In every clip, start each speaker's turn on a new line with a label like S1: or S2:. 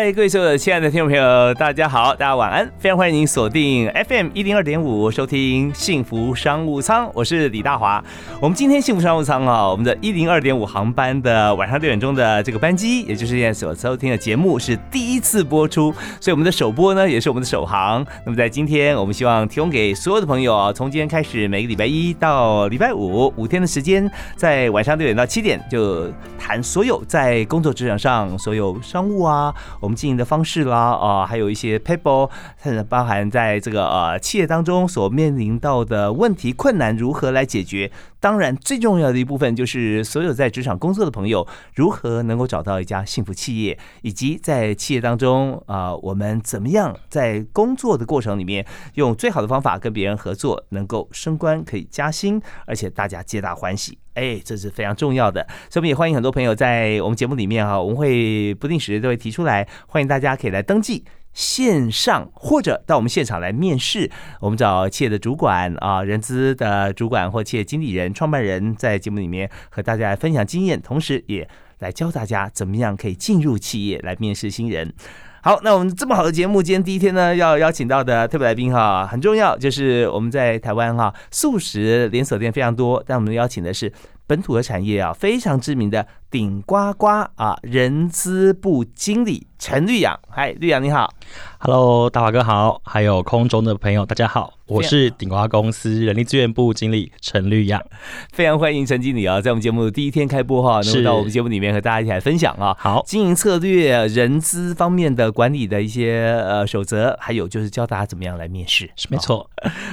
S1: 嗨，各位所有的亲爱的听众朋友，大家好，大家晚安，非常欢迎您锁定 FM 一零二点五，收听幸福商务舱，我是李大华。我们今天幸福商务舱啊，我们的一零二点五航班的晚上六点钟的这个班机，也就是现在所收听的节目是第一次播出，所以我们的首播呢，也是我们的首航。那么在今天，我们希望提供给所有的朋友啊，从今天开始，每个礼拜一到礼拜五五天的时间，在晚上六点到七点，就谈所有在工作职场上所有商务啊。我们经营的方式啦，啊，还有一些 people，甚至包含在这个呃企业当中所面临到的问题困难如何来解决。当然，最重要的一部分就是所有在职场工作的朋友如何能够找到一家幸福企业，以及在企业当中啊，我们怎么样在工作的过程里面用最好的方法跟别人合作，能够升官可以加薪，而且大家皆大欢喜。哎，这是非常重要的，所以我们也欢迎很多朋友在我们节目里面哈，我们会不定时都会提出来，欢迎大家可以来登记线上或者到我们现场来面试，我们找企业的主管啊、人资的主管或企业经理人、创办人，在节目里面和大家来分享经验，同时也来教大家怎么样可以进入企业来面试新人。好，那我们这么好的节目，今天第一天呢，要邀请到的特别来宾哈，很重要，就是我们在台湾哈，素食连锁店非常多，但我们邀请的是本土的产业啊，非常知名的顶呱呱啊，人资部经理陈绿阳。嗨，绿阳你好。
S2: Hello，大华哥好，还有空中的朋友大家好，我是顶呱公司人力资源部经理陈绿阳。
S1: 非常欢迎陈经理啊，在我们节目的第一天开播哈，能够到我们节目里面和大家一起来分享啊。
S2: 好，
S1: 经营策略、人资方面的管理的一些呃守则，还有就是教大家怎么样来面试。
S2: 是没错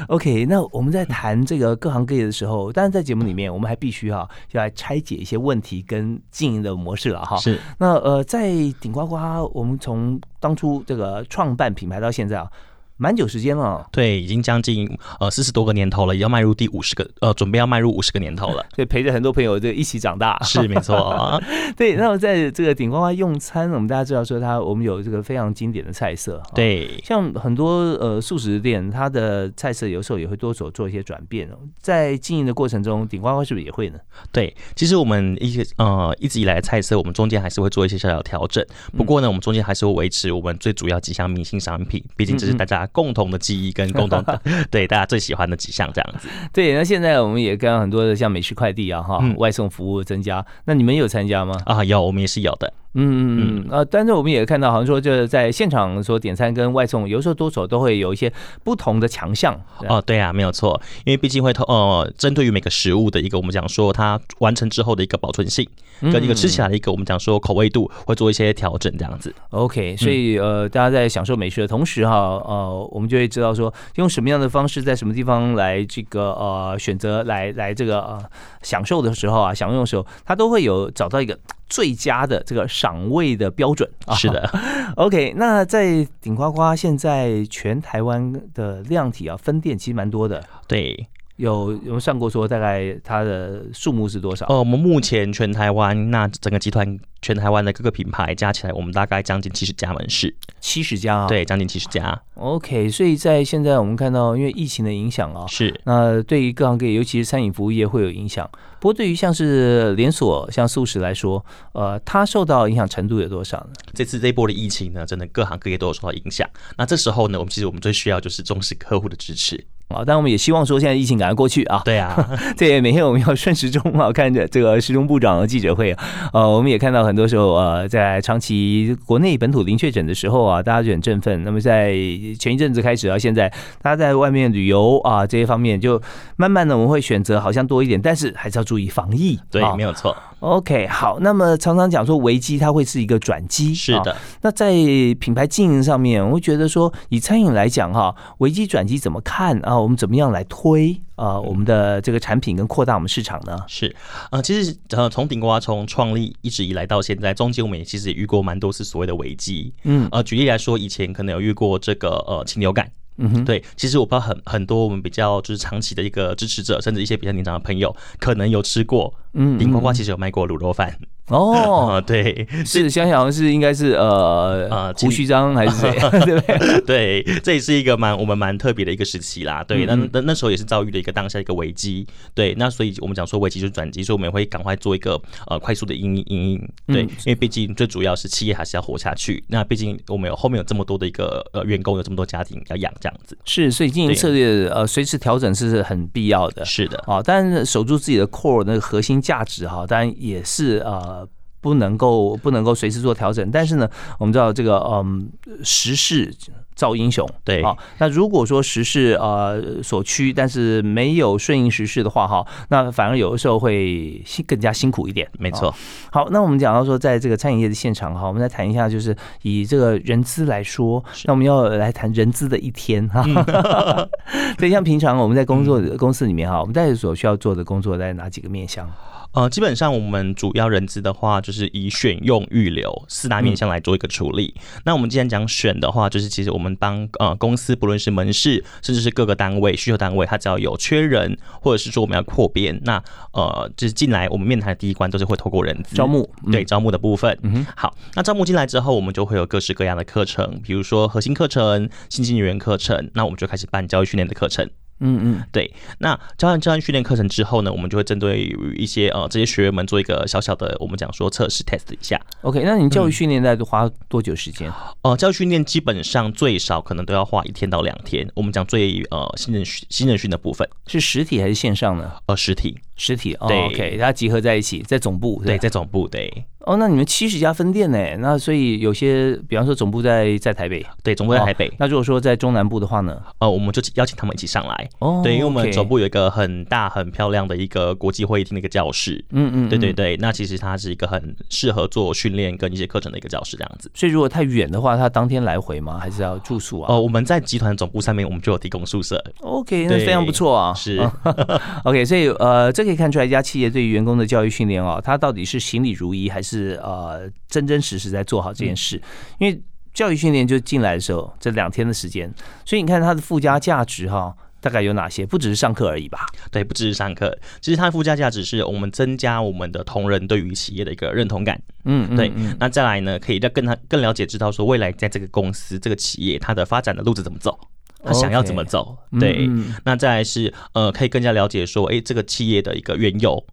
S1: ，OK，那我们在谈这个各行各业的时候，当然在节目里面，我们还必须哈、要来拆解一些问题跟经营的模式了哈。
S2: 是
S1: 那呃，在顶呱呱，我们从当初这个创办品牌到现在啊，蛮久时间了。
S2: 对，已经将近呃四十多个年头了，也要迈入第五十个呃，准备要迈入五十个年头了。
S1: 所以陪着很多朋友就一起长大，
S2: 是没错，
S1: 对。那么在这个顶呱呱用餐，我们大家知道说它，我们有这个非常经典的菜色，
S2: 对，
S1: 像很多呃素食店，它的菜色有时候也会多手做一些转变哦。在经营的过程中，顶呱呱是不是也会呢？
S2: 对，其实我们一些呃一直以来的菜色，我们中间还是会做一些小小调整。不过呢，我们中间还是会维持我们最主要几项明星商品，毕竟这是大家共同的记忆跟 共同的对大家最喜欢的几项这样子。
S1: 对，那现在我们也跟很多的像美食快递啊哈，
S2: 嗯
S1: 外送服务增加，那你们有参加吗？
S2: 啊，有我们也是有的。
S1: 嗯嗯嗯，呃，但是我们也看到，好像说就是在现场说点餐跟外送，有时候多手都会有一些不同的强项。
S2: 哦，对啊，没有错，因为毕竟会透呃，针对于每个食物的一个我们讲说它完成之后的一个保存性，跟一个吃起来的一个我们讲说口味度会做一些调整，这样子。
S1: OK，所以呃，大家在享受美食的同时哈，呃，我们就会知道说用什么样的方式，在什么地方来这个呃选择来来这个呃享受的时候啊，享用的时候，它都会有找到一个最佳的这个赏味的标准啊。
S2: 是的，
S1: OK，那在顶呱呱现在全台湾的量体啊分店其实蛮多的，
S2: 对。
S1: 有有没有算过说大概它的数目是多少？
S2: 呃，我们目前全台湾那整个集团全台湾的各个品牌加起来，我们大概将近七十家门市，
S1: 七十家啊。
S2: 对，将近七十家
S1: ，，OK，所以在现在我们看到，因为疫情的影响啊，
S2: 是
S1: 那对于各行各业，尤其是餐饮服务业会有影响。不过对于像是连锁、像素食来说，呃，它受到影响程度有多少呢？
S2: 这次这一波的疫情呢，真的各行各业都有受到影响。那这时候呢，我们其实我们最需要就是重视客户的支持。
S1: 啊，但我们也希望说，现在疫情赶快过去啊。
S2: 对啊，
S1: 对，每天我们要顺时钟啊，看着这个时钟部长的记者会啊，呃，我们也看到很多时候呃，在长期国内本土零确诊的时候啊，大家就很振奋。那么在前一阵子开始到现在，大家在外面旅游啊这些方面，就慢慢的我们会选择好像多一点，但是还是要注意防疫。
S2: 对
S1: 啊，
S2: 没有错
S1: ，OK，好，那么常常讲说危机它会是一个转机，啊
S2: 是的。
S1: 那在品牌经营上面，我会觉得说，以餐饮来讲哈，危机转机怎么看啊？啊，我们怎么样来推啊我们的这个产品跟扩大我们市场呢？
S2: 是，呃，其实呃，从顶呱从创立一直以来到现在，中间我们也其实也遇过蛮多次所谓的危机。
S1: 嗯
S2: 呃，举例来说，以前可能有遇过这个呃禽流感。
S1: 嗯哼，
S2: 对，其实我不知道很很多我们比较就是长期的一个支持者，甚至一些比较年长的朋友，可能有吃过。
S1: 嗯
S2: 顶呱呱其实有卖过卤肉饭。
S1: 哦
S2: 啊，，对，
S1: 是想想是应该是呃
S2: 呃
S1: 胡须章还是谁，对不对？
S2: 对，这也是一个蛮我们蛮特别的一个时期啦。对，那那那时候也是遭遇了一个当下一个危机。对，那所以我们讲说危机就是转机，所以我们也会赶快做一个呃快速的应应应。对，
S1: 嗯
S2: 因为毕竟最主要是企业还是要活下去。那毕竟我们有后面有这么多的一个呃员工，有这么多家庭要养，这样子。
S1: 是，所以经营策略呃随时调整是很必要的。
S2: 是的，
S1: 啊，但是守住自己的 core 那个核心价值哈，当然也是呃不能够不能够随时做调整。但是呢，我们知道这个嗯时事造英雄，
S2: 对
S1: 啊，那如果说时势呃所趋，但是没有顺应时势的话哈，那反而有的时候会辛更加辛苦一点。啊
S2: 没错。
S1: 好，那我们讲到说，在这个餐饮业的现场哈，我们再谈一下，就是以这个人资来说，那我们要来谈人资的一天哈。所以像平常我们在工作公司里面哈，我们在所需要做的工作在哪几个面向？
S2: 呃，基本上我们主要人资的话，就是以选用、预留四大面向来做一个处理。那我们既然讲选的话，就是其实我们帮呃公司，不论是门市，甚至是各个单位、需求单位，它只要有缺人，或者是说我们要扩编，那呃，就是进来我们面谈的第一关都是会透过人资
S1: 招募嗯
S2: 对招募的部分。
S1: 嗯
S2: 好，那招募进来之后，我们就会有各式各样的课程，比如说核心课程、新进人员课程，那我们就开始办教育训练的课程。
S1: 嗯嗯，
S2: 对，那教完教完训练课程之后呢，我们就会针对于一些呃这些学员们做一个小小的我们讲说测试 test 一下。
S1: OK，那你教育训练大概花多久时间？
S2: 呃，教育训练基本上最少可能都要花一天到两天。我们讲最呃新人训新人训的部分，
S1: 是实体还是线上呢？
S2: 呃实体
S1: 实体哦
S2: 对
S1: ，OK，大家集合在一起，在总部
S2: 对，
S1: 吧
S2: 在总部对
S1: 哦，那你们七十家分店呢？那所以有些，比方说总部在在台北，
S2: 对总部在台北。
S1: 那如果说在中南部的话呢？
S2: 呃，我们就邀请他们一起上来，
S1: 哦，
S2: 对，因为我们
S1: OK
S2: 总部有一个很大很漂亮的一个国际会议厅的一个教室，
S1: 嗯嗯，嗯。
S2: 对对对，那其实它是一个很适合做训练跟一些课程的一个教室，这样子。
S1: 所以如果太远的话，他当天来回吗？还是要住宿啊？
S2: 哦，我们在集团总部上面，我们就有提供宿舍
S1: ，OK，那
S2: 对
S1: 非常不错啊。
S2: 是
S1: 啊 OK，所以呃，这可以看出来一家企业对于员工的教育训练哦，它到底是行礼如仪，还是呃真真实实在做好这件事？因为教育训练就进来的时候这两天的时间，所以你看它的附加价值哈、大概有哪些？不只是上课而已吧？
S2: 对，不只是上课，其实它的附加价值是我们增加我们的同仁对于企业的一个认同感。
S1: 嗯，嗯
S2: 对
S1: 嗯，
S2: 那再来呢，可以再更他更了解知道说未来在这个公司这个企业它的发展的路子怎么走，他想要怎么走。
S1: 嗯
S2: 对，
S1: 嗯
S2: 那再来是呃，可以更加了解说，哎，这个企业的一个缘由、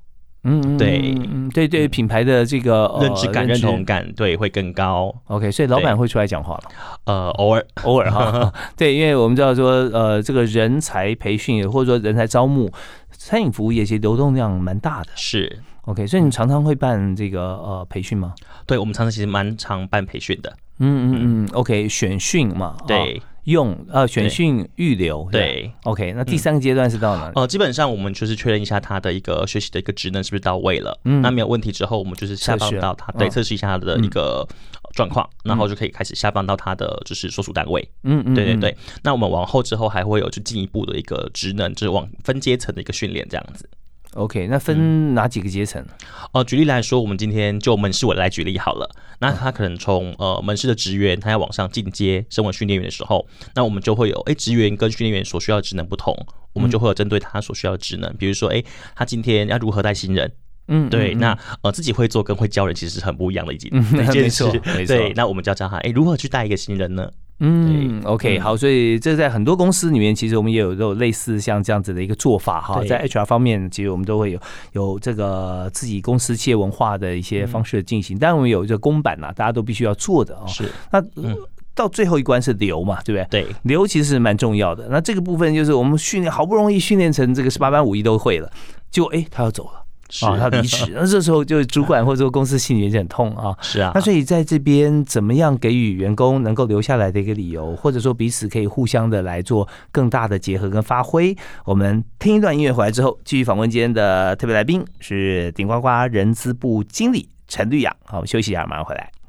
S1: 嗯，嗯
S2: 对
S1: 对对，品牌的这个呃
S2: 认知感、认同。感，对，会更高。
S1: OK，所以老板
S2: 对
S1: 会出来讲话吗？
S2: 呃，偶尔
S1: 偶尔哈，对，因为我们知道说，呃，这个人才培训或者说人才招募，餐饮服务业其实流动量蛮大的。
S2: 是。
S1: OK，所以你们常常会办这个呃培训吗？
S2: 对，我们常常其实蛮常办培训的，
S1: 嗯嗯嗯，OK，选训嘛，啊
S2: 对，
S1: 用呃选训预留，
S2: 对。
S1: ，OK，那第三个阶段是到哪里？
S2: 呃，基本上我们就是确认一下他的一个学习的一个职能是不是到位了。
S1: 嗯
S2: 那没有问题之后，我们就是下放到他对
S1: 嗯
S2: 测试一下他的一个状况，然后就可以开始下放到他的就是所属单位。
S1: 嗯嗯，嗯
S2: 对对对，那我们往后之后还会有就进一步的一个职能，就是往分阶层的一个训练这样子。
S1: ，OK，那
S2: 嗯
S1: 分哪几个阶层？
S2: 呃，举例来说，我们今天就门市我来举例好了。那他可能从呃门市的职员，他要往上进阶升为训练员的时候，那我们就会有哎职员跟训练员所需要的职能不同，我们就会有针对他所需要的职能，比如说哎他今天要如何带新人。
S1: 嗯，
S2: 对，
S1: 嗯
S2: 那呃自己会做跟会教人其实是很不一样的一件、
S1: 嗯
S2: 一件事
S1: 没错没。错
S2: 对，那我们就要教他，哎，如何去带一个新人呢？
S1: 嗯，OK，
S2: 嗯
S1: 好，所以这在很多公司里面，其实我们也有都有类似像这样子的一个做法哈，在 HR 方面，其实我们都会有有这个自己公司企业文化的一些方式的进行，当然我们有一个公版呐，大家都必须要做的啊。
S2: 是，
S1: 那
S2: 嗯
S1: 到最后一关是留嘛，对不对？
S2: 对，
S1: 留其实是蛮重要的。那这个部分就是我们训练好不容易训练成这个十八般武艺都会了，结果哎他要走了
S2: 是
S1: 啊，他离职，那这时候就主管或者说公司心里面就很痛啊。
S2: 是啊
S1: 那，所以在这边怎么样给予员工能够留下来的一个理由，或者说彼此可以互相的来做更大的结合跟发挥？我们听一段音乐回来之后，继续访问今天的特别来宾是顶呱呱人资部经理陈绿雅。好，我们休息一下，马上回来。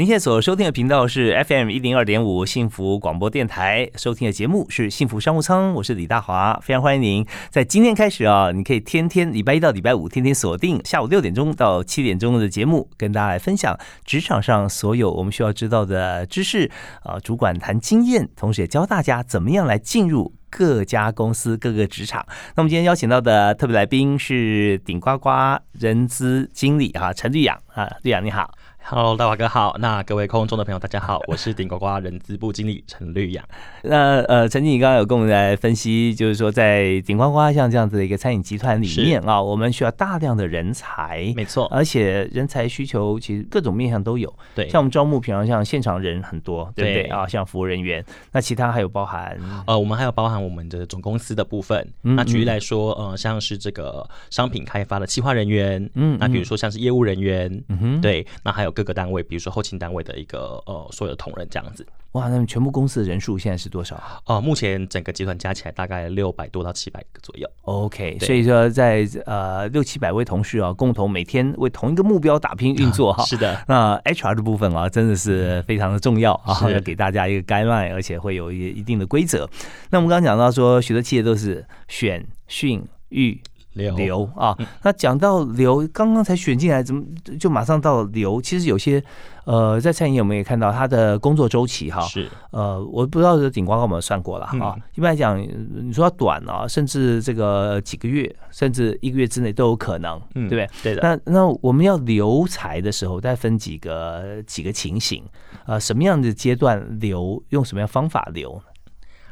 S1: 您现在所收听的频道是 FM 一零二点五幸福广播电台，收听的节目是幸福商务舱，我是李大华，非常欢迎您在今天开始啊，你可以天天礼拜一到礼拜五天天锁定下午六点钟到七点钟的节目，跟大家来分享职场上所有我们需要知道的知识啊，主管谈经验，同时也教大家怎么样来进入各家公司各个职场。那么今天邀请到的特别来宾是顶呱呱人资经理哈陈绿阳啊，绿阳你好。
S2: Hello，大华哥好。那各位空中的朋友，大家好，我是顶呱呱人资部经理陈绿阳。
S1: 那呃，陈经理刚刚有跟我们来分析，就是说在顶呱呱像这样子的一个餐饮集团里面啊，我们需要大量的人才，
S2: 没错，
S1: 而且人才需求其实各种面向都有。
S2: 对，
S1: 像我们招募，平常像现场人很多，对不对
S2: 对
S1: 啊？像服务人员，那其他还有包含
S2: 呃，我们还有包含我们的总公司的部分。
S1: 嗯
S2: 那举例来说，呃，像是这个商品开发的企划人员，
S1: 嗯
S2: 那比如说像是业务人员，
S1: 嗯哼，
S2: 对，那还有各个单位，比如说后勤单位的一个呃所有的同仁这样子。
S1: 哇，那么全部公司的人数现在是多少
S2: 呃，目前整个集团加起来大概六百多到七百个左右。
S1: ？OK，所以说在呃六七百位同事啊，共同每天为同一个目标打拼运作哈。
S2: 是的，
S1: 那 HR 的部分啊，真的是非常的重要啊，
S2: 是
S1: 要给大家一个 guideline，而且会有一一定的规则。那我们刚刚讲到说，许多企业都是选、训、育、
S2: 留
S1: 留啊。那讲到留，刚刚才选进来，怎么就马上到留？其实有些呃，在餐饮业我们也看到他的工作周期哈。
S2: 是
S1: 呃，我不知道这顶呱呱有没有算过了啊。
S2: 嗯
S1: 一般来讲，你说要短啊，甚至这个几个月，甚至一个月之内都有可能，
S2: 嗯
S1: 对不对？
S2: 对的。
S1: 那那我们要留才的时候，再分几个几个情形，呃，什么样的阶段留，用什么样方法留？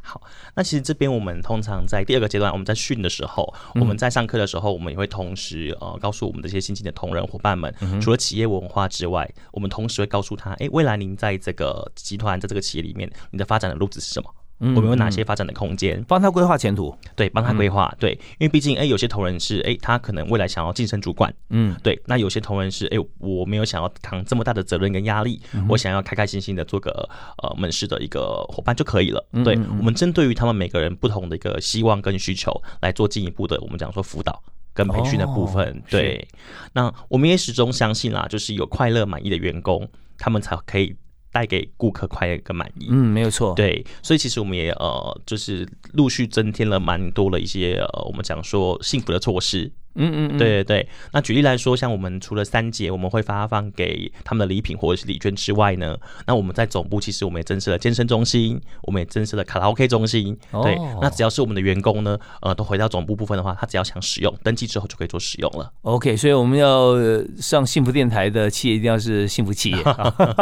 S2: 好，那其实这边我们通常在第二个阶段，我们在训的时候，
S1: 嗯
S2: 我们在上课的时候，我们也会同时呃告诉我们这些新进的同仁伙伴们，
S1: 嗯
S2: 除了企业文化之外，我们同时会告诉他，哎、未来您在这个集团在这个企业里面，你的发展的路子是什么？
S1: 嗯
S2: 我们有哪些发展的空间？
S1: 帮他规划前途？
S2: 对，帮他规划。对，因为毕竟，哎、有些同仁是，哎、他可能未来想要晋升主管，
S1: 嗯，
S2: 对，那有些同仁是，哎、我没有想要扛这么大的责任跟压力，
S1: 嗯
S2: 我想要开开心心的做个呃门市的一个伙伴就可以了。
S1: 嗯
S2: 对，我们针对于他们每个人不同的一个希望跟需求来做进一步的，我们讲说辅导。跟培训的部分，
S1: 哦
S2: 对，那我们也始终相信啦，就是有快乐满意的员工，他们才可以带给顾客快乐跟满意。
S1: 嗯，没有错。，
S2: 对，所以其实我们也呃，就是陆续增添了蛮多的一些呃，我们讲说幸福的措施。
S1: 嗯嗯嗯，
S2: 对对对，那举例来说，像我们除了三节我们会发放给他们的礼品或者是礼券之外呢，那我们在总部其实我们也增设了健身中心，我们也增设了卡拉 OK 中心。对
S1: 哦，
S2: 那只要是我们的员工呢，呃，都回到总部部分的话，他只要想使用，登记之后就可以做使用了。
S1: OK，所以我们要呃上幸福电台的企业一定要是幸福企业。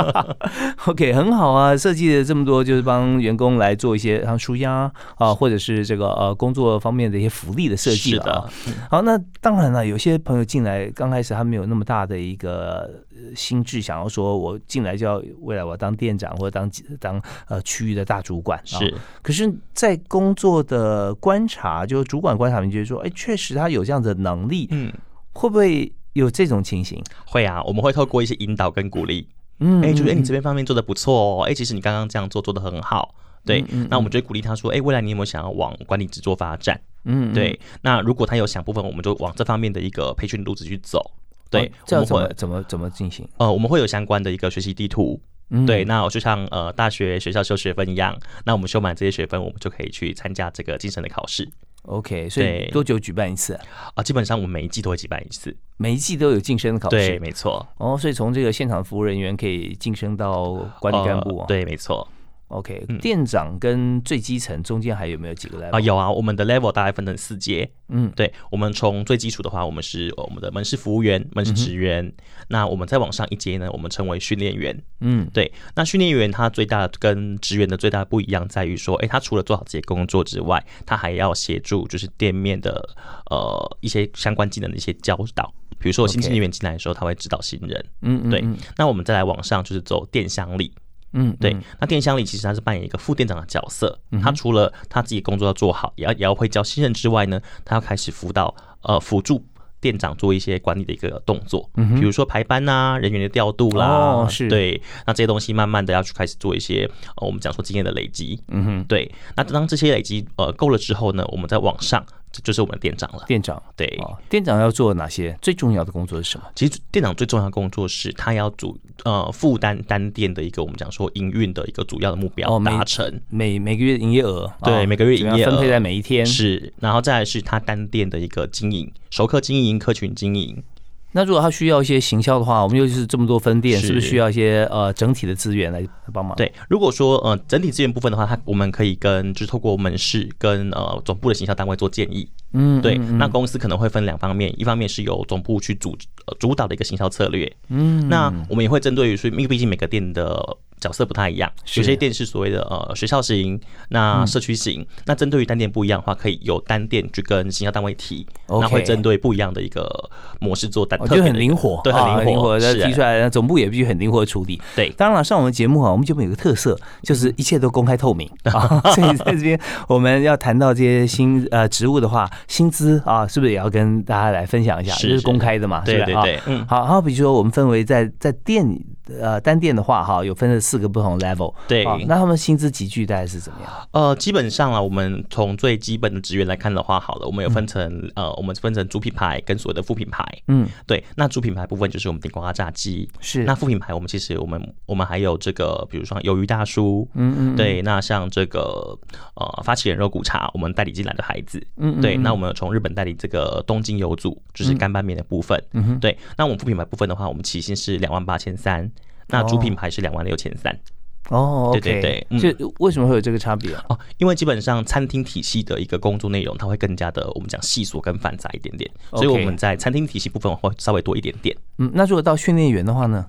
S1: OK，很好啊，设计了这么多，就是帮员工来做一些像舒压啊，或者是这个呃工作方面的一些福利的设计
S2: 是
S1: 了啊
S2: 的。，
S1: 好，那当然了，有些朋友进来刚开始他没有那么大的一个呃心智，想要说我进来就要未来我要当店长或者当当呃区域的大主管。啊
S2: 是
S1: 可是，在工作的观察，就主管观察，你觉得说，哎，确实他有这样的能力，
S2: 嗯，
S1: 会不会有这种情形？
S2: 会啊，我们会透过一些引导跟鼓励，
S1: 嗯
S2: 哎、就是哎、
S1: 嗯
S2: 你这边方面做的不错哦，哎、其实你刚刚这样做做的很好。对，
S1: 嗯嗯
S2: 那我们就会鼓励他说，哎、未来你有没有想要往管理职做发展？
S1: 嗯，嗯
S2: 对，那如果他有想部分，我们就往这方面的一个培训路子去走。对
S1: 哦，这样怎么
S2: 我们会
S1: 怎么怎么进行？
S2: 呃，我们会有相关的一个学习地图。
S1: 嗯
S2: 对，那我就像呃大学学校修学分一样，那我们修满这些学分，我们就可以去参加这个晋升的考试
S1: OK，所以
S2: 对
S1: 多久举办一次啊？
S2: 啊、基本上我们每一季都会举办一次。
S1: 每一季都有晋升的考
S2: 对，
S1: 试。
S2: 没错。
S1: 哦，所以从这个现场服务人员可以晋升到管理干部哦。
S2: 呃对，没错。
S1: ，OK，
S2: 嗯
S1: 店长跟最基层中间还有没有几个 level？
S2: 啊、有啊，我们的 level 大概分成四阶。
S1: 嗯，
S2: 对，我们从最基础的话，我们是呃我们的门市服务员、门市职员。那我们再往上一阶呢，我们称为训练员。
S1: 嗯，
S2: 对，那训练员他最大的跟职员的最大不一样在于说，诶，他除了做好自己的工作之外，他还要协助就是店面的呃一些相关技能的一些教导。比如说新进人员进来的时候，他会指导新人。
S1: 嗯嗯，
S2: 对
S1: 嗯
S2: 那我们再来往上就是走店乡里。
S1: 嗯，
S2: 对，
S1: 嗯。
S2: 那店乡里其实他是扮演一个副店长的角色，
S1: 嗯
S2: 他除了他自己工作要做好，也要也要会教新人之外呢，他要开始辅导呃辅助店长做一些管理的一个动作，
S1: 嗯
S2: 比如说排班呐、人员的调度啦，
S1: 哦是。
S2: 对，那这些东西慢慢的要去开始做一些呃我们讲说经验的累积，
S1: 嗯哼，
S2: 对，那当这些累积呃够了之后呢，我们再往上这就是我们的店长了。
S1: 店长，
S2: 对，
S1: 哦，店长要做哪些最重要的工作是什么？
S2: 其实店长最重要的工作是他要主呃负担单店的一个我们讲说营运的一个主要的目标
S1: 哦
S2: 达成。
S1: 每每个月营业额，啊
S2: 对每个月营业额
S1: 分配在每一天。
S2: 是，然后再来是他单店的一个经营，熟客经营、客群经营，
S1: 那如果他需要一些行销的话，我们又是这么多分店，
S2: 是
S1: 是不是需要一些呃整体的资源来帮忙？，
S2: 对，如果说呃整体资源部分的话，他我们可以跟就是透过门市跟呃总部的行销单位做建议。
S1: 嗯，
S2: 对，
S1: 嗯
S2: 那公司可能会分两方面，一方面是由总部去主呃主导的一个行销策略，
S1: 嗯，
S2: 那我们也会针对于说，因为毕竟每个店的角色不太一样，有些店是所谓的呃学校型，那社区型，那针对于单店不一样的话，可以由单店去跟行销单位提那会针对不一样的一个模式做单，
S1: 我觉得
S2: 特别的
S1: 很灵活，
S2: 对，
S1: 啊
S2: 很灵活，
S1: 的
S2: 是
S1: 提出来，那总部也必须很灵活的处理。
S2: 对。
S1: 当然了，上我们节目啊，我们节目有个特色，就是一切都公开透明。啊。所以在这边我们要谈到这些新呃职务的话，薪资啊，是不是也要跟大家来分享一下？
S2: 是
S1: 这是公开的嘛？是不
S2: 对对对，嗯，
S1: 好，好比如说我们分为在在店呃单店的话哈，有分了四个不同 level。
S2: 对。
S1: 啊那他们薪资集聚大概是怎么样？
S2: 呃，基本上啊，我们从最基本的职员来看的话，好了，我们有分成、呃，我们分成主品牌跟所谓的副品牌。
S1: 嗯，
S2: 对，那主品牌部分就是我们顶呱呱炸鸡，
S1: 是。
S2: 那副品牌我们其实我们我们还有这个，比如说鱿鱼大叔，
S1: 嗯嗯，
S2: 对，那像这个呃发起人肉骨茶，我们代理进来的孩子，
S1: 嗯，嗯
S2: 对，那我
S1: 嗯。
S2: 们从日本代理这个东京油组，就是干拌面的部分，
S1: 嗯哼
S2: 对，那我们副品牌部分的话，我们起薪是两万八千三，那主品牌是两万六千三。
S1: 哦
S2: 对对对嗯
S1: 就为什么会有这个差别啊？
S2: 哦，因为基本上餐厅体系的一个工作内容，它会更加的我们讲细琐跟繁杂一点点，所以我们在餐厅体系部分会稍微多一点点。
S1: 嗯，那如果到训练员的话呢？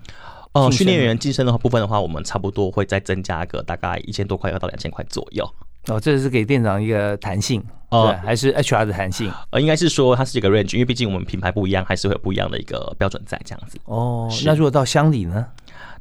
S2: 哦，训练员晋升的话部分的话，我们差不多会再增加个大概一千多块要到两千块左右。
S1: 哦，这是给店长一个弹性，
S2: 哦
S1: 对，还是 HR 的弹性？
S2: 呃，应该是说它是一个 range，因为毕竟我们品牌不一样，还是会有不一样的一个标准在这样子。
S1: 哦，那如果到乡里呢？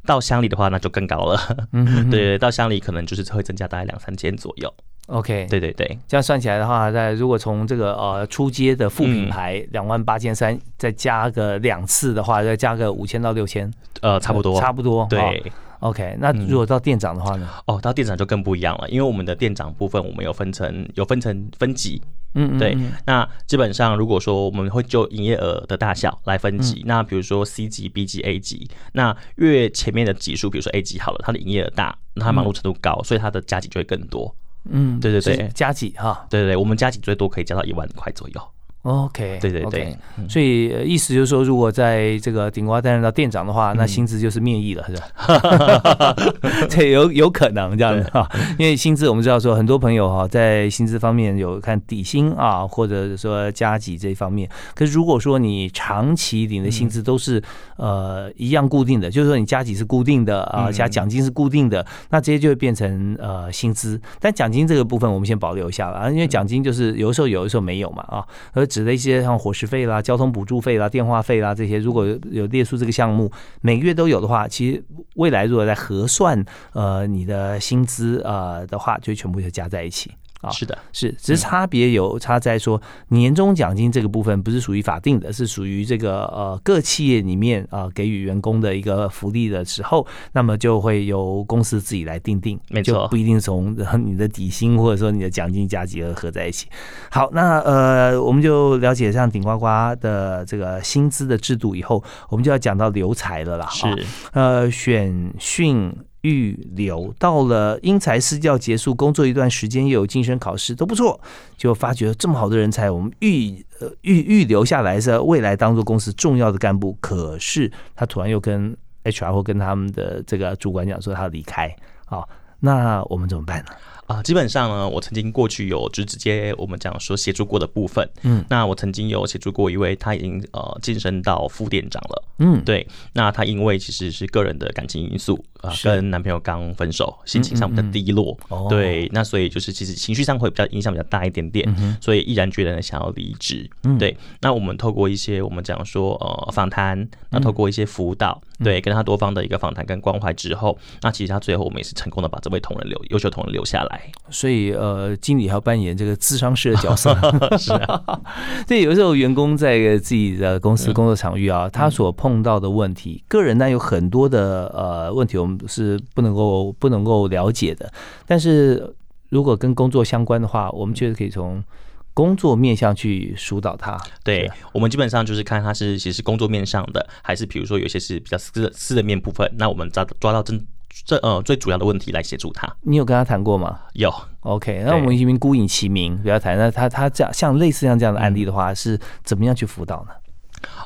S2: 到乡里的话，那就更高了。
S1: 嗯哼哼
S2: 对，到乡里可能就是会增加大概两三千左右。
S1: ，OK，
S2: 对对对，
S1: 这样算起来的话，在如果从这个呃出街的副品
S2: 嗯
S1: 牌两万八千三，再加个两次的话，再加个五千到六千，
S2: 呃，差不多。
S1: 差不多。
S2: 对，
S1: 哦，OK，那如果到店长的话呢？
S2: 哦，到店长就更不一样了，因为我们的店长部分，我们有分成有分成分级。
S1: 嗯，嗯
S2: 对
S1: 嗯，
S2: 那基本上如果说我们会就营业额的大小来分
S1: 嗯
S2: 级，那比如说 C 级、B 级、A 级，那越前面的级数，比如说 A 级好了，它的营业额大，那它忙碌程度高，所以它的加级就会更多。
S1: 嗯，
S2: 对对对
S1: 加几哈
S2: 对对对，我们加级最多可以加到一万块左右。
S1: ？OK，
S2: 对对对
S1: 所以呃意思就是说，如果在这个顶呱担任到店长的话，那薪资就是面议了，是吧？对，有有可能这样子哈，因为薪资我们知道说，很多朋友哈在薪资方面有看底薪啊，或者说加级这一方面。可是如果说你长期领的薪资都是呃一样固定的，就是说你加级是固定的啊，
S2: 嗯
S1: 加奖金是固定的，那这些就会变成呃薪资。但奖金这个部分我们先保留一下了啊，因为奖金就是有的时候有的时候没有嘛啊，而指的一些像伙食费啦、交通补助费啦、电话费啦这些，如果有列出这个项目，每个月都有的话，其实未来如果在核算呃你的薪资呃的话，就全部就加在一起。啊
S2: 是的，
S1: 是，只是差别有差在说，年终奖金这个部分不是属于法定的，是属于这个呃各企业里面啊、呃给予员工的一个福利的时候，那么就会由公司自己来定定，
S2: 没错
S1: 不一定从呃你的底薪或者说你的奖金加级而合在一起。好，那呃我们就了解像顶呱呱的这个薪资的制度以后，我们就要讲到留才了啦。
S2: 是
S1: 啊呃，选训预留，到了因材施教结束，工作一段时间，又有晋升考试，都不错，就发觉这么好的人才，我们预呃预预留下来是未来当做公司重要的干部。可是他突然又跟 HR 或跟他们的这个主管讲说他要离开，好，那我们怎么办呢？
S2: 啊，基本上呢，我曾经过去有就直接我们讲说协助过的部分，
S1: 嗯。
S2: 那我曾经有协助过一位，他已经呃晋升到副店长了，
S1: 嗯，
S2: 对，那他因为其实是个人的感情因素啊、
S1: 是
S2: 跟男朋友刚分手，心情上比较低落，
S1: 哦。
S2: 对，那所以就是其实情绪上会比较影响比较大一点点，
S1: 嗯
S2: 所以毅然决然的想要离职，对，那我们透过一些我们讲说呃访谈，那透过一些辅导，
S1: 嗯。
S2: 对，跟他多方的一个访谈跟关怀之后，那其实他最后我们也是成功的把这位同仁留优秀同仁留下来，
S1: 所以呃，经理还要扮演这个智商师的角色。
S2: 是啊，
S1: 对，有时候员工在自己的公司工作场域啊，他所碰到的问题，个人呢有很多的呃问题，我们是不能够不能够了解的。但是如果跟工作相关的话，我们确实可以从工作面向去疏导他。
S2: 对我们基本上就是看他是其实工作面上的，还是比如说有些是比较私私人面部分，那我们抓抓到真这呃最主要的问题来协助他。
S1: 你有跟他谈过吗？
S2: 有。
S1: OK，那我们一名孤影其名，不要谈。那他他这样像类似像这样的案例的话，是怎么样去辅导呢？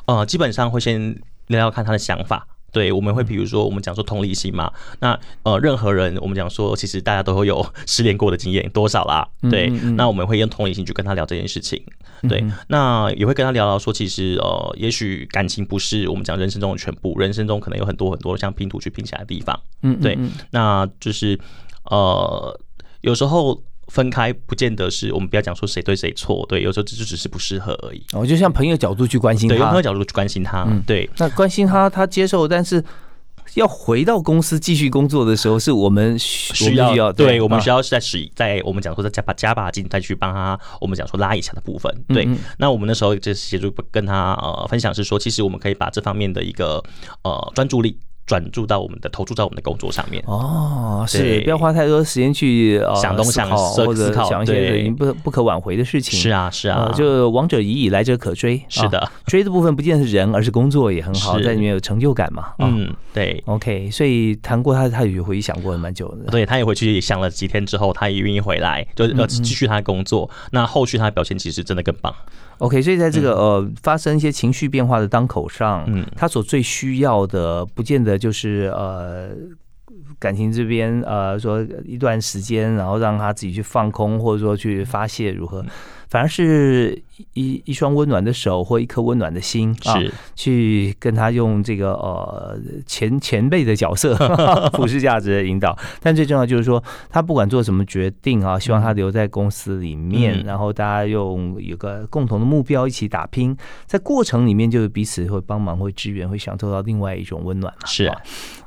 S2: 呃，基本上会先聊聊看他的想法。对，我们会比如说我们讲说同理心嘛，那呃任何人我们讲说，其实大家都会有 失恋过的经验，多少啦？对，那我们会用同理心去跟他聊这件事情。对，那也会跟他聊聊说，其实呃，也许感情不是我们讲人生中的全部，人生中可能有很多很多像拼图去拼起来的地方。嗯，对，那就是呃，有时候。分开不见得是我们不要讲说谁对谁错，对，有时候这就只是不适合而已。
S1: 哦，就像朋友角度去关心他，
S2: 对，用朋友角度去关心他，对。
S1: 那关心他，他接受，但是要回到公司继续工作的时候，是我们
S2: 需要，对，我们需要是在使在我们讲说在加把加把劲再去帮他，我们讲说拉一下的部分，对。那我们那时候就协助跟他呃分享是说，其实我们可以把这方面的一个呃专注力。转注到我们的投注在我们的工作上面
S1: 哦，是不要花太多时间去
S2: 想东想
S1: 西或者想一些已经不不可挽回的事情。
S2: 是啊，是啊，
S1: 就往者已矣，来者可追。
S2: 是的，
S1: 追的部分不见是人，而是工作也很好，在里面有成就感嘛。
S2: 嗯，对。
S1: OK，所以谈过他，他也回去想过蛮久的。
S2: 对他也回去想了几天之后，他也愿意回来，就要继续他的工作。那后续他的表现其实真的更棒。
S1: OK，所以在这个呃发生一些情绪变化的当口上，嗯，他所最需要的，不见得就是呃感情这边呃说一段时间，然后让他自己去放空，或者说去发泄如何，反而是一一双温暖的手或一颗温暖的心啊，去跟他用这个呃前前辈的角色 普世价值的引导。但最重要就是说，他不管做什么决定啊，希望他留在公司里面，然后大家用有个共同的目标一起打拼，在过程里面就是彼此会帮忙、会支援、会享受到另外一种温暖嘛。
S2: 是啊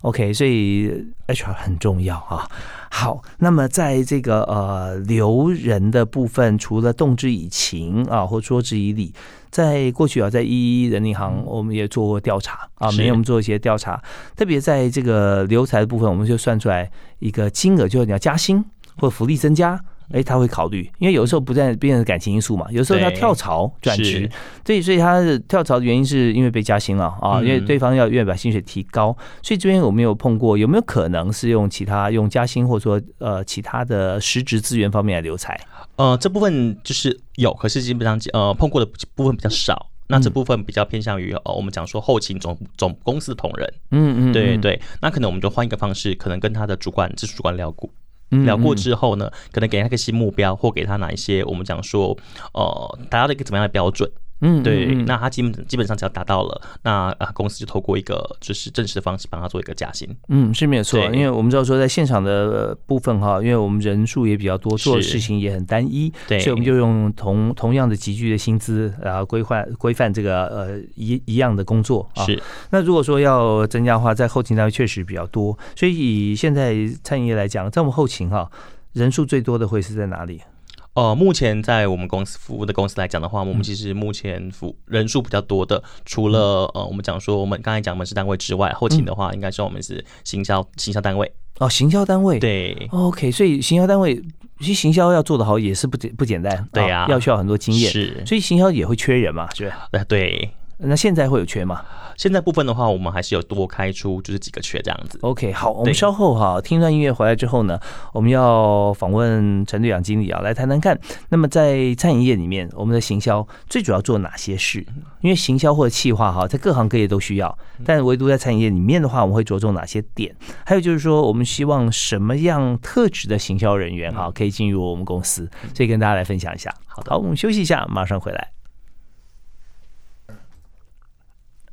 S1: ，OK，所以 HR 很重要啊。好，那么在这个呃留人的部分，除了动之以情啊，或说之以理，在过去啊，在一一人银行我们也做过调查啊，每年我们做一些调查，特别在这个留才的部分，我们就算出来一个金额，就是你要加薪或福利增加。哎，他会考虑，因为有的时候不在变成感情因素嘛，有时候他跳槽转职，对，所以他的跳槽的原因是因为被加薪了啊，因为对方要愿意把薪水提高，所以这边有没有碰过？有没有可能是用其他用加薪或者说呃其他的实职资源方面来留才？
S2: 呃，这部分就是有，可是基本上呃碰过的部分比较少。那这部分比较偏向于呃，我们讲说后勤总总公司的同仁，
S1: 嗯嗯，
S2: 对对。那可能我们就换一个方式，可能跟他的主管、直属主管聊过。聊过之后呢，可能给他一个新目标，或给他哪一些我们讲说，呃，达到了一个怎么样的标准？
S1: 嗯，
S2: 对，那他基本基本上只要达到了，那啊公司就透过一个就是正式的方式帮他做一个加薪。
S1: 嗯，是没有错，因为我们知道说在现场的部分哈，因为我们人数也比较多，做的事情也很单一，
S2: 对，
S1: 所以我们就用同同样的集聚的薪资，然后规范规范这个呃一一样的工作啊。
S2: 是，
S1: 那如果说要增加的话，在后勤单位确实比较多，所以以现在餐饮业来讲，在我们后勤哈人数最多的会是在哪里？
S2: 呃，目前在我们公司服务的公司来讲的话，我们其实目前服人数比较多的，除了呃，我们讲说我们刚才讲门市单位之外，后勤的话，应该说我们是行销行销单位。
S1: 哦，行销单位。
S2: 对
S1: ，OK，所以行销单位其实行销要做得好也是不简不简单，
S2: 对呀，
S1: 要需要很多经验，
S2: 是，
S1: 所以行销也会缺人嘛，是吧？
S2: 呃，对。
S1: 那现在会有缺吗？
S2: 现在部分的话，我们还是有多开出就是几个缺这样子。
S1: OK，好，我们稍后哈听段音乐回来之后呢，我们要访问陈队长经理啊，来谈谈看。那么在餐饮业里面，我们的行销最主要做哪些事？因为行销或者企划哈，在各行各业都需要，但唯独在餐饮业里面的话，我们会着重哪些点？还有就是说，我们希望什么样特质的行销人员哈，可以进入我们公司？所以跟大家来分享一下。
S2: 好的，
S1: 好，我们休息一下，马上回来。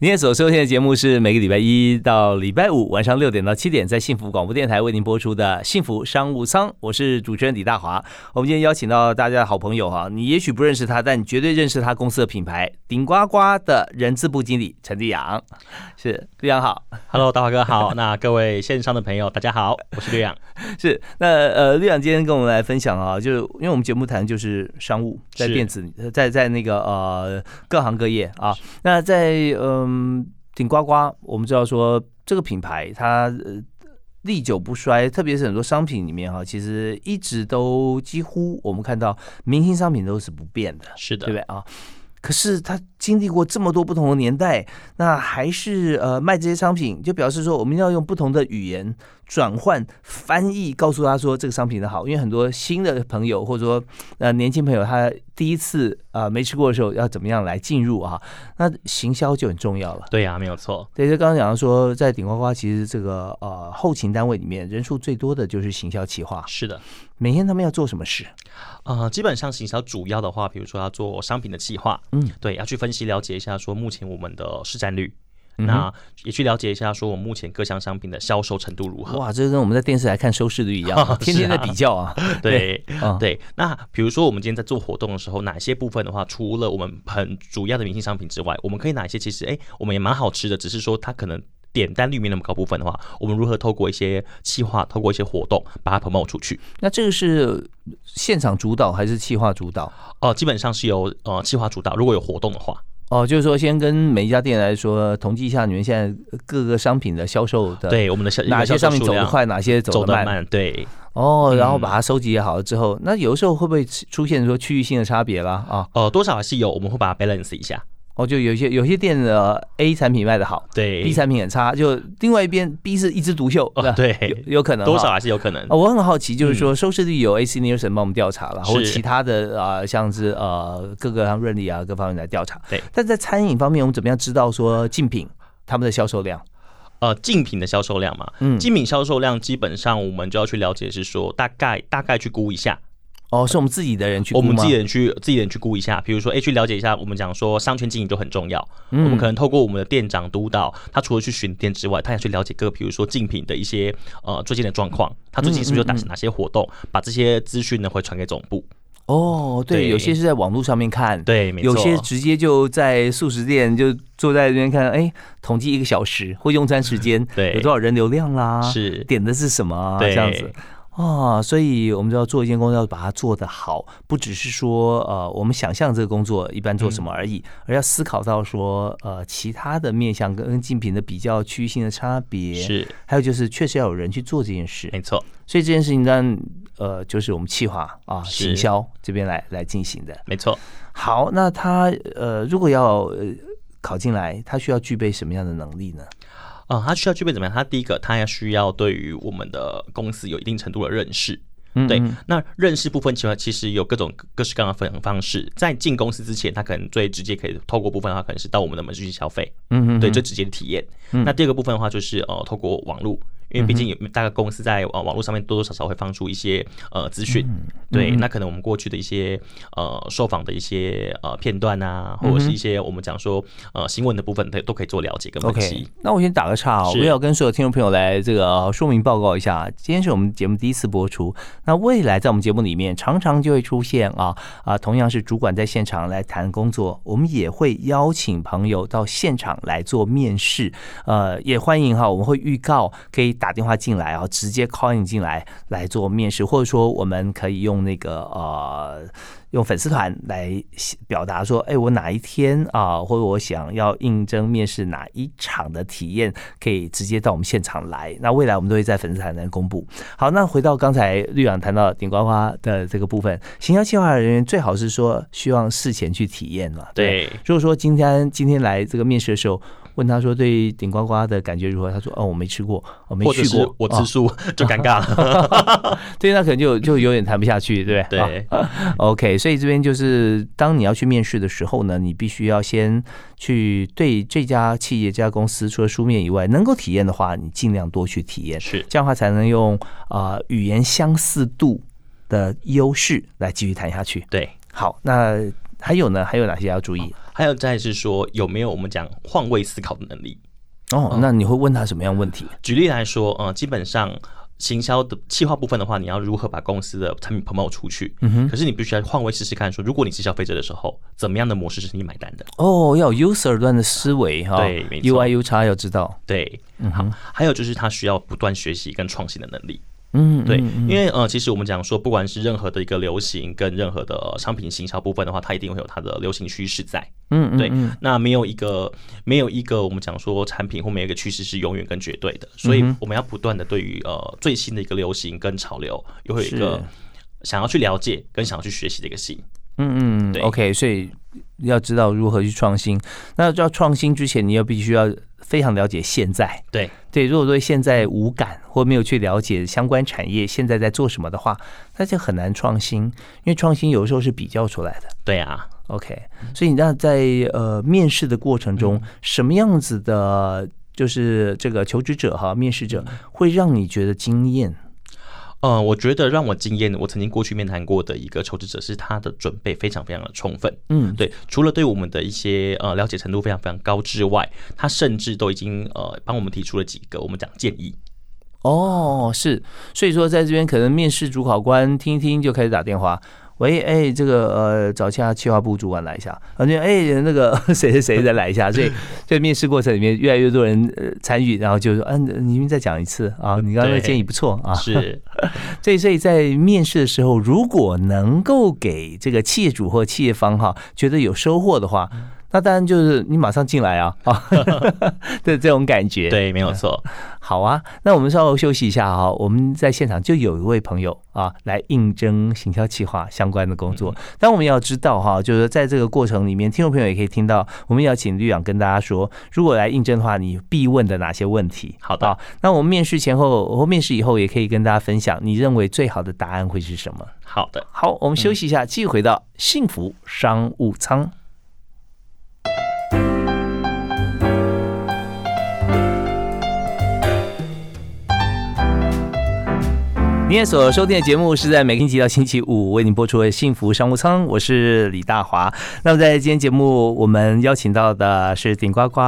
S1: 您所收听的节目是每个礼拜一到礼拜五晚上六点到七点，在幸福广播电台为您播出的《幸福商务舱》，我是主持人李大华。我们今天邀请到大家的好朋友哈，你也许不认识他，但你绝对认识他公司的品牌——顶呱呱的人资部经理陈立阳。是立阳好
S2: ，Hello，大华哥好。那各位线上的朋友，大家好，我是立阳。
S1: 是那呃，立阳今天跟我们来分享啊，就是因为我们节目谈的就是商务，在电子，在在那个呃各行各业啊，那在嗯。顶呱呱，我们知道说这个品牌它呃历久不衰，特别是很多商品里面哈，其实一直都几乎我们看到明星商品都是不变的，
S2: 是的，
S1: 对不对啊？可是它经历过这么多不同的年代，那还是呃卖这些商品，就表示说我们要用不同的语言转换翻译，告诉他说这个商品的好。因为很多新的朋友或者说呃年轻朋友，他第一次啊没吃过的时候，要怎么样来进入啊？那行销就很重要了。
S2: 对呀，没有错。
S1: 对，就刚刚讲到说，在顶呱呱，其实这个呃后勤单位里面，人数最多的就是行销企划。
S2: 是的，
S1: 每天他们要做什么事？
S2: 呃，基本上行销主要的话，比如说要做商品的企划，嗯，对，要去分析了解一下说目前我们的市占率，那也去了解一下说我们目前各项商品的销售程度如何。
S1: 哇，这跟我们在电视来看收视率一样，天天在比较啊。
S2: 对，对。那比如说我们今天在做活动的时候，哪些部分的话，除了我们很主要的明星商品之外，我们可以哪些其实哎，我们也蛮好吃的，只是说它可能。点单率没那么高部分的话，我们如何透过一些企划，透过一些活动把它 promote 出去？
S1: 那这个是现场主导还是企划主导？
S2: 哦，基本上是由呃企划主导。如果有活动的话，
S1: 哦，就是说先跟每一家店来说统计一下你们现在各个商品的销售的，
S2: 对我们的
S1: 哪些商品走得快，哪些走
S2: 得
S1: 慢？
S2: 对，
S1: 哦，然后把它收集好了之后，那有的时候会不会出现说区域性的差别啦？啊？
S2: 哦，多少还是有，我们会把它 balance 一下。
S1: 哦，就有些有些店的 A 产品卖的好，
S2: 对
S1: ，B 产品很差，就另外一边 B 是一枝独秀，
S2: 对，
S1: 有有可能
S2: 多少还是有可能。
S1: 我很好奇，就是说收视率有 AC Nielsen 帮我们调查了，或者其他的啊，像是呃各个像润利啊各方面来调查。
S2: 对，
S1: 但在餐饮方面，我们怎么样知道说竞品他们的销售量？
S2: 呃，竞品的销售量嘛，嗯，竞品销售量基本上我们就要去了解，是说大概大概去估一下。
S1: 哦，是我们自己的人去，
S2: 我们自己人去自己人去估一下，比如说，哎，去了解一下，我们讲说商圈经营就很重要。嗯我们可能透过我们的店长督导，他除了去巡店之外，他也去了解各，比如说竞品的一些呃最近的状况，他最近是不是有打哪些活动，把这些资讯呢会传给总部。
S1: 哦，对，有些是在网络上面看，
S2: 对，
S1: 有些直接就在素食店就坐在那边看，哎，统计一个小时或用餐时间，
S2: 对，
S1: 有多少人流量啦，
S2: 是
S1: 点的是什么，这样子。啊，所以我们就要做一件工作，要把它做得好，不只是说呃，我们想象这个工作一般做什么而已，而要思考到说呃，其他的面向跟竞品的比较区域性的差别
S2: 是，
S1: 还有就是确实要有人去做这件事，
S2: 没错。
S1: 所以这件事情当然，呃，就是我们企划啊，行销这边来来进行的，
S2: 没错。
S1: 好，那他呃，如果要考进来，他需要具备什么样的能力呢？
S2: 啊，他需要具备怎么样？他第一个，他要需要对于我们的公司有一定程度的认识。对，那认识部分情况其实有各种各式各样的分方式。在进公司之前，他可能最直接可以透过部分的话，可能是到我们的门市去消费。嗯嗯，对，最直接的体验。那第二个部分的话，就是呃，透过网络。因为毕竟有大概公司在网网络上面多多少少会放出一些呃资讯，对，那可能我们过去的一些呃受访的一些呃片段啊，或者是一些我们讲说呃新闻的部分，都都可以做了解跟分析。
S1: 那我先打个岔，我要跟所有听众朋友来这个说明报告一下，今天是我们节目第一次播出，那未来在我们节目里面常常就会出现啊啊，同样是主管在现场来谈工作，我们也会邀请朋友到现场来做面试，呃，也欢迎哈，我们会预告可以。打电话进来然后，直接 call in 进来来做面试，或者说我们可以用那个呃，用粉丝团来表达说，哎，我哪一天啊，或者我想要应征面试哪一场的体验，可以直接到我们现场来。那未来我们都会在粉丝团来公布。好，那回到刚才绿网谈到顶呱呱的这个部分，行销计划人员最好是说希望事前去体验嘛。
S2: 对，
S1: 如果说今天今天来这个面试的时候。问他说对顶呱呱的感觉如何？他说哦，我没吃过，我没去过，
S2: 我吃素 就尴尬了。
S1: 对，那可能就就有点谈不下去，对
S2: 不对？对。
S1: OK，所以这边就是当你要去面试的时候呢，你必须要先去对这家企业、这家公司，除了书面以外，能够体验的话，你尽量多去体验，
S2: 是
S1: 这样的话才能用啊语言相似度的优势来继续谈下去。
S2: 对，
S1: 好，那还有呢？还有哪些要注意？
S2: 还有再是说有没有我们讲换位思考的能力
S1: 哦？那你会问他什么样问题？
S2: 举例来说，呃，基本上行销的企划部分的话，你要如何把公司的产品 promote 出去？嗯哼。可是你必须要换位试试看，说如果你是消费者的时候，怎么样的模式是你买单的？
S1: 哦，要有 user 端的思维哈。
S2: 对。
S1: U I U 差要知道。
S2: 对，嗯好。还有就是他需要不断学习跟创新的能力。
S1: 嗯，
S2: 对，
S1: 嗯
S2: 因为呃，其实我们讲说，不管是任何的一个流行跟任何的呃商品行销部分的话，它一定会有它的流行趋势在。对
S1: 嗯对，
S2: 那没有一个没有一个我们讲说产品或每一个趋势是永远跟绝对的，所以我们要不断的对于呃最新的一个流行跟潮流，又会有一个想要去了解跟想要去学习的一个心。
S1: 嗯嗯
S2: 对
S1: ，OK，所以要知道如何去创新。那要创新之前，你要必须要非常了解现在。
S2: 对
S1: 对，如果对现在无感或没有去了解相关产业现在在做什么的话，那就很难创新。因为创新有的时候是比较出来的。
S2: 对啊
S1: ，OK，所以那在呃面试的过程中，什么样子的，就是这个求职者哈，面试者会让你觉得惊艳？
S2: 呃，我觉得让我惊艳的，我曾经过去面谈过的一个求职者是他的准备非常非常的充分。
S1: 嗯，
S2: 对，除了对我们的一些呃了解程度非常非常高之外，他甚至都已经呃帮我们提出了几个我们讲建议。
S1: 哦，是，所以说在这边可能面试主考官听一听就开始打电话。喂，哎，这个呃，找一下企划部主管来一下，而且哎，那个 谁谁谁再来一下，所以在面试过程里面越来越多人呃参与，然后就说，嗯、你们再讲一次啊，你刚刚的建议不错啊，
S2: 是，
S1: 所以，所以在面试的时候，如果能够给这个企业主或企业方哈觉得有收获的话，那当然就是你马上进来啊 啊的这种感觉。，
S2: 对，没有错。
S1: 好啊。那我们稍后休息一下啊，我们在现场就有一位朋友啊来应征行销企划相关的工作。但我们要知道哈，就是在这个过程里面，听众朋友也可以听到，我们要请绿养跟大家说，如果来应征的话，你必问的哪些问题？
S2: 好的
S1: 啊，那我们面试前后或面试以后，也可以跟大家分享，你认为最好的答案会是什么？
S2: 好的。
S1: 好，我们休息一下，继续回到幸福商务舱。今天所收听的节目是在每个星期一到星期五为您播出的《幸福商务舱》，我是李大华。那么在今天节目，我们邀请到的是顶呱呱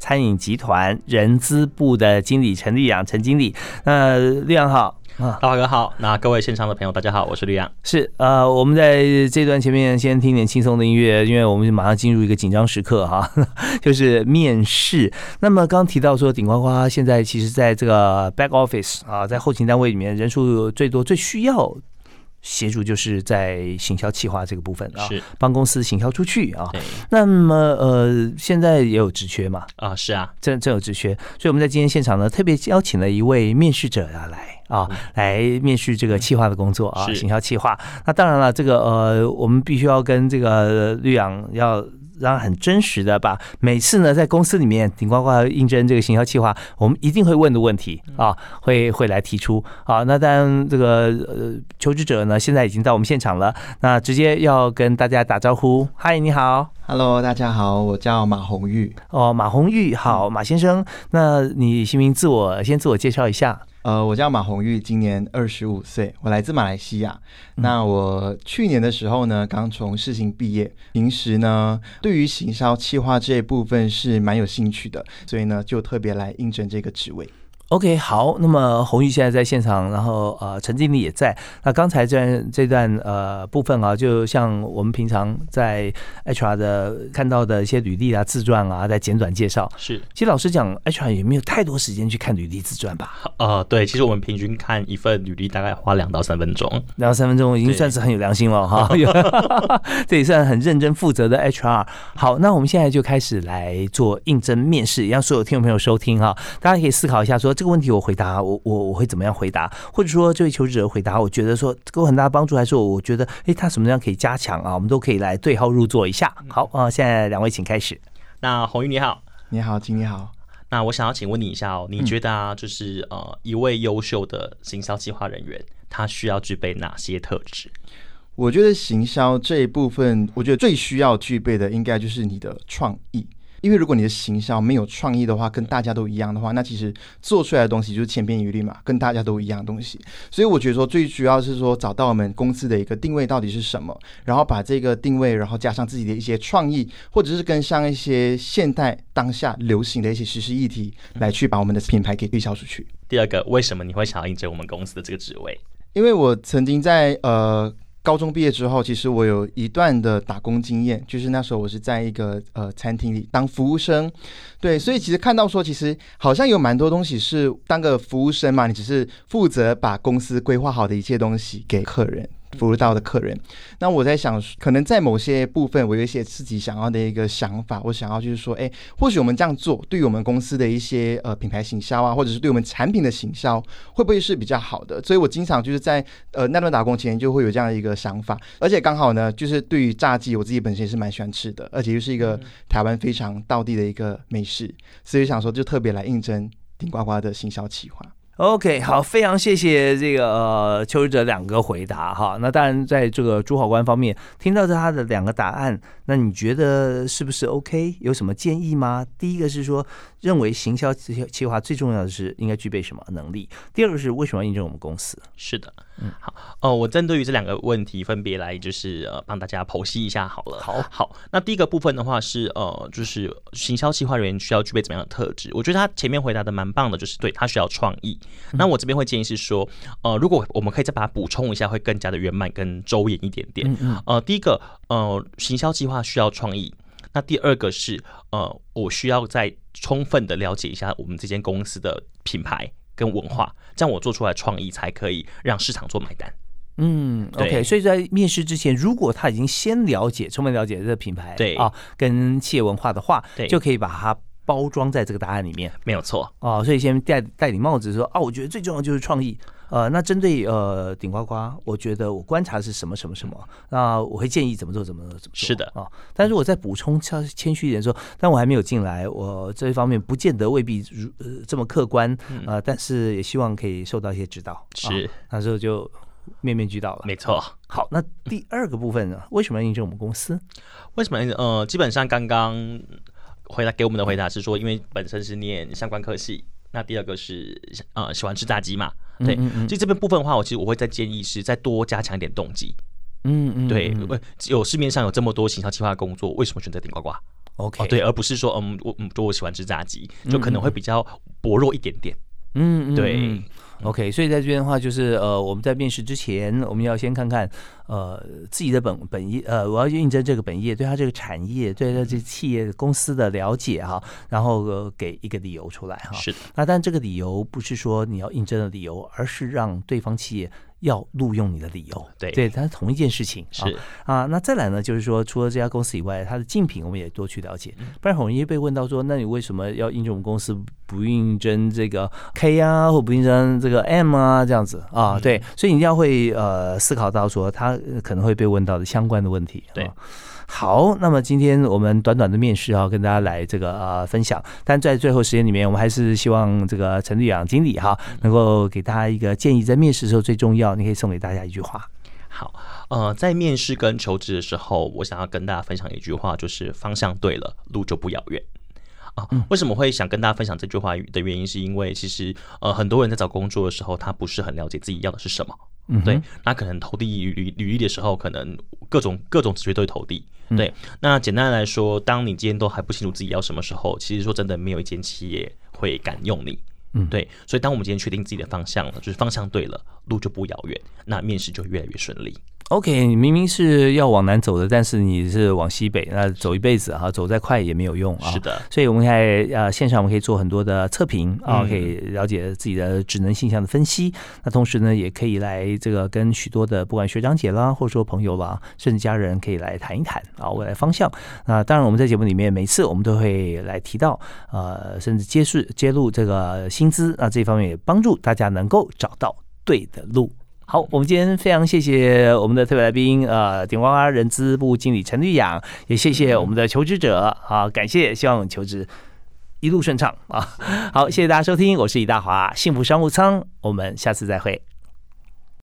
S1: 餐饮集团人资部的经理陈立阳，陈经理。那立阳好啊，
S2: 大华哥好，那各位线上的朋友大家好，我是绿阳。
S1: 是呃，我们在这段前面先听点轻松的音乐，因为我们马上进入一个紧张时刻哈，就是面试。那么刚刚提到说，顶呱呱现在其实在这个 back office 啊，在后勤单位里面人数最多、最需要协助，就是在行销企划这个部分啊，
S2: 是，
S1: 帮公司行销出去啊。
S2: 对。
S1: 那么呃，现在也有职缺嘛，
S2: 啊，是啊，
S1: 真真有职缺，所以我们在今天现场呢，特别邀请了一位面试者啊来啊，来面试这个企划的工作啊，
S2: 是
S1: 行销企划。那当然了，这个呃，我们必须要跟这个绿阳要。让很真实的把每次呢在公司里面顶呱呱应征这个行销企划，我们一定会问的问题啊，会会来提出啊。那当然这个呃求职者呢现在已经到我们现场了，那直接要跟大家打招呼，嗨，你好。
S3: Hello，大家好，我叫马红玉。
S1: 哦，马红玉，好，马先生，那你姓名自我先自我介绍一下。
S3: 呃，我叫马红玉，今年二十五岁，我来自马来西亚。那我去年的时候呢，刚从世行毕业，平时呢对于行销企划这一部分是蛮有兴趣的，所以呢就特别来应征这个职位。
S1: OK，好，那么红玉现在在现场，然后呃，陈经理也在。那刚才这段这段呃部分啊，就像我们平常在 HR 的看到的一些履历啊、自传啊，在简短介绍。
S2: 是，
S1: 其实老实讲，HR 也没有太多时间去看履历自传吧，
S2: 呃，对，其实我们平均看一份履历大概花两到三分钟。
S1: 两到三分钟已经算是很有良心了哈，有这也算很认真负责的 HR。好，那我们现在就开始来做应征面试，让所有听众朋友收听哈，大家可以思考一下，说这个问题我回答，我我我会怎么样回答，或者说这位求职者回答，我觉得说给我很大的帮助，还是我觉得诶他什么样可以加强啊，我们都可以来对号入座一下。好啊、现在两位请开始。
S2: 那红玉你好，
S3: 你好，金你好。
S2: 那我想要请问你一下哦，你觉得啊，就是呃，一位优秀的行销计划人员，他需要具备哪些特质？
S3: 我觉得行销这一部分，我觉得最需要具备的应该就是你的创意。因为如果你的形象没有创意的话，跟大家都一样的话，那其实做出来的东西就是千篇一律嘛，跟大家都一样的东西。所以我觉得说最主要是说找到我们公司的一个定位到底是什么，然后把这个定位，然后加上自己的一些创意，或者是跟上一些现代当下流行的一些时事议题，来去把我们的品牌给推销出去。
S2: 第二个，为什么你会想要应征我们公司的这个职位？
S3: 因为我曾经在呃高中毕业之后，其实我有一段的打工经验，就是那时候我是在一个呃餐厅里当服务生，对，所以其实看到说，其实好像有蛮多东西是当个服务生嘛，你只是负责把公司规划好的一切东西给客人。服务到的客人，那我在想，可能在某些部分，我有一些自己想要的一个想法，我想要就是说，哎，或许我们这样做，对于我们公司的一些呃品牌行销啊，或者是对我们产品的行销，会不会是比较好的？所以我经常就是在呃那段打工前就会有这样的一个想法，而且刚好呢，就是对于炸鸡，我自己本身也是蛮喜欢吃的，而且又是一个台湾非常道地的一个美食，所以想说就特别来应征顶呱呱的行销企划。
S1: OK，好，非常谢谢这个呃求职者两个回答哈。那当然，在这个朱考官方面听到他的两个答案，那你觉得是不是 OK？有什么建议吗？第一个是说，认为行销企划最重要的是应该具备什么能力？第二个是为什么要应征我们公司？
S2: 是的。嗯，好，哦，我针对于这两个问题分别来就是呃帮大家剖析一下好了。
S1: 好，
S2: 好，那第一个部分的话是呃就是行销企划人员需要具备怎么样的特质？我觉得他前面回答的蛮棒的，就是对他需要创意。那我这边会建议是说，呃，如果我们可以再把它补充一下，会更加的圆满跟周延一点点。呃，第一个呃行销计划需要创意，那第二个是呃我需要再充分的了解一下我们这间公司的品牌。跟文化，这样我做出来创意才可以让市场做买单。
S1: 嗯，OK，所以在面试之前，如果他已经先了解、充分了解这个品牌，
S2: 对
S1: 啊，跟企业文化的话，对，就可以把它包装在这个答案里面，
S2: 没有错
S1: 哦。所以先戴戴顶帽子说啊，我觉得最重要就是创意。呃，那针对呃顶呱呱，我觉得我观察是什么什么什么，那我会建议怎么做怎么怎么做。
S2: 是的
S1: 啊，但是我再补充谦谦虚一点说，但我还没有进来，我这一方面不见得未必如呃这么客观呃，但是也希望可以受到一些指导。
S2: 是，
S1: 那时候就面面俱到了。
S2: 没错。
S1: 好，那第二个部分呢？为什么要应证我们公司？
S2: 为什么？呃，基本上刚刚回答给我们的回答是说，因为本身是念相关科系。那第二个是呃喜欢吃炸鸡嘛？对，其实这边部分的话，我其实我会再建议是再多加强一点动机。嗯嗯，对，有市面上有这么多行销计划工作，为什么选择顶呱呱
S1: ？OK，
S2: 对，而不是说嗯我嗯我喜欢吃炸鸡，就可能会比较薄弱一点点。嗯嗯，对。
S1: OK，所以在这边的话，就是呃，我们在面试之前，我们要先看看呃自己的本本业，呃，我要应征这个本业，对他这个产业，对他这企业公司的了解哈，然后呃给一个理由出来哈。
S2: 是的。
S1: 那但这个理由不是说你要应征的理由，而是让对方企业。要录用你的理由，
S2: 对。
S1: 对，它是同一件事情
S2: 是。
S1: 啊。那再来呢，就是说，除了这家公司以外，它的竞品我们也多去了解，不然很容易被问到说，那你为什么要应征我们公司，不应征这个 K 啊，或不应征这个 M 啊，这样子。啊？对，所以你一定要会呃思考到说，他可能会被问到的相关的问题，
S2: 对。
S1: 好，那么今天我们短短的面试啊，跟大家来这个呃分享。但在最后时间里面，我们还是希望这个陈立阳经理哈，能够给大家一个建议，在面试的时候最重要，你可以送给大家一句话。
S2: 好，呃，在面试跟求职的时候，我想要跟大家分享一句话，就是方向对了，路就不遥远。啊，为什么会想跟大家分享这句话的原因，是因为其实呃，很多人在找工作的时候，他不是很了解自己要的是什么。嗯，对，那可能投递履履历的时候，可能各种各种职位都会投递。对，那简单来说，当你今天都还不清楚自己要什么时候，其实说真的，没有一间企业会敢用你。嗯，对，所以当我们今天确定自己的方向了，就是方向对了，路就不遥远，那面试就越来越顺利。
S1: OK，你明明是要往南走的，但是你是往西北，那走一辈子哈，走再快也没有用啊。
S2: 是的，
S1: 所以我们在呃线上我们可以做很多的测评啊，可以了解自己的职能性向的分析。那同时呢，也可以来这个跟许多的不管学长姐啦，或者说朋友啦，甚至家人可以来谈一谈啊未来方向。那当然我们在节目里面每次我们都会来提到呃，甚至揭示揭露这个薪资啊这方面也帮助大家能够找到对的路。好，我们今天非常谢谢我们的特别来宾，呃，顶呱呱人资部经理陈绿养，也谢谢我们的求职者，好，感谢，希望求职一路顺畅啊！好，谢谢大家收听，我是李大华，幸福商务舱，我们下次再会。